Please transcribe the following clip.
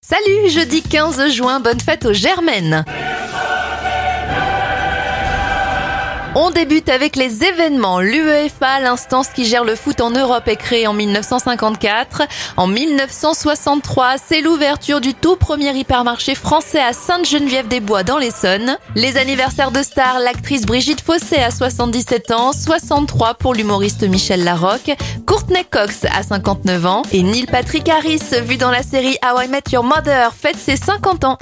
Salut, jeudi 15 juin, bonne fête aux Germaines. On débute avec les événements. L'UEFA, l'instance qui gère le foot en Europe, est créée en 1954. En 1963, c'est l'ouverture du tout premier hypermarché français à Sainte-Geneviève-des-Bois dans l'Essonne. Les anniversaires de stars, l'actrice Brigitte Fossé à 77 ans, 63 pour l'humoriste Michel Larocque, Courtney Cox à 59 ans et Neil Patrick Harris, vu dans la série How I Met Your Mother, fête ses 50 ans.